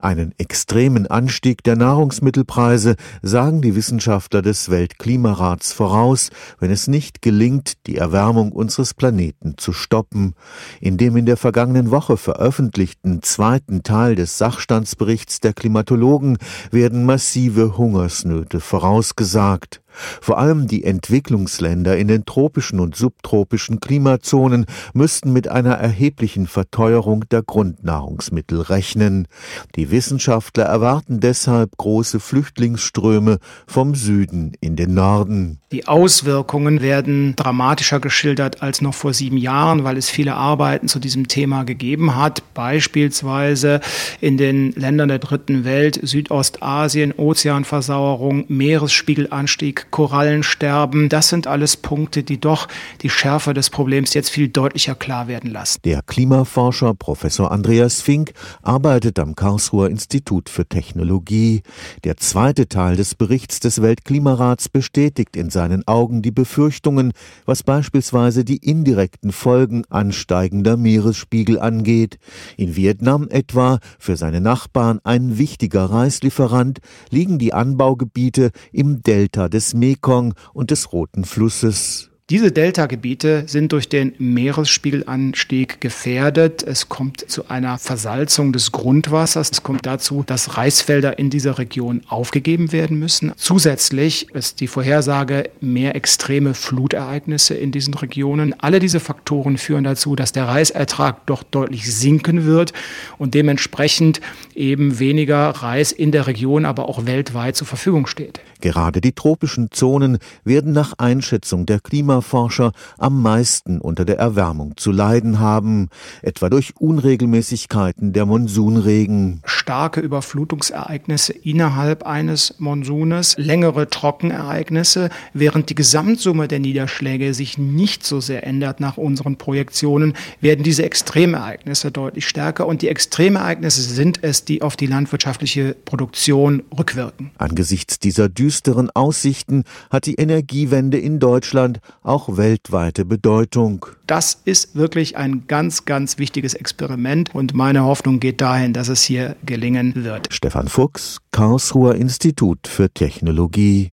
Einen extremen Anstieg der Nahrungsmittelpreise sagen die Wissenschaftler des Weltklimarats voraus, wenn es nicht gelingt, die Erwärmung unseres Planeten zu stoppen. In dem in der vergangenen Woche veröffentlichten zweiten Teil des Sachstandsberichts der Klimatologen werden massive Hungersnöte vorausgesagt. Vor allem die Entwicklungsländer in den tropischen und subtropischen Klimazonen müssten mit einer erheblichen Verteuerung der Grundnahrungsmittel rechnen. Die Wissenschaftler erwarten deshalb große Flüchtlingsströme vom Süden in den Norden. Die Auswirkungen werden dramatischer geschildert als noch vor sieben Jahren, weil es viele Arbeiten zu diesem Thema gegeben hat. Beispielsweise in den Ländern der dritten Welt, Südostasien, Ozeanversauerung, Meeresspiegelanstieg, Korallensterben. Das sind alles Punkte, die doch die Schärfe des Problems jetzt viel deutlicher klar werden lassen. Der Klimaforscher Professor Andreas Fink arbeitet am Karlsruher Institut für Technologie. Der zweite Teil des Berichts des Weltklimarats bestätigt in seinen Augen die Befürchtungen, was beispielsweise die indirekten Folgen ansteigender Meeresspiegel angeht. In Vietnam etwa, für seine Nachbarn ein wichtiger Reislieferant, liegen die Anbaugebiete im Delta des Mekong und des Roten Flusses. Diese Deltagebiete sind durch den Meeresspiegelanstieg gefährdet. Es kommt zu einer Versalzung des Grundwassers. Es kommt dazu, dass Reisfelder in dieser Region aufgegeben werden müssen. Zusätzlich ist die Vorhersage mehr extreme Flutereignisse in diesen Regionen. Alle diese Faktoren führen dazu, dass der Reisertrag doch deutlich sinken wird und dementsprechend eben weniger Reis in der Region, aber auch weltweit zur Verfügung steht. Gerade die tropischen Zonen werden nach Einschätzung der Klimaforscher am meisten unter der Erwärmung zu leiden haben, etwa durch Unregelmäßigkeiten der Monsunregen. Starke Überflutungsereignisse innerhalb eines Monsunes, längere Trockenereignisse, während die Gesamtsumme der Niederschläge sich nicht so sehr ändert nach unseren Projektionen, werden diese Extremereignisse deutlich stärker und die Extremereignisse sind es, die auf die landwirtschaftliche Produktion rückwirken. Angesichts dieser düsteren Aussichten hat die Energiewende in Deutschland auch weltweite Bedeutung. Das ist wirklich ein ganz, ganz wichtiges Experiment und meine Hoffnung geht dahin, dass es hier gelingen wird. Stefan Fuchs, Karlsruher Institut für Technologie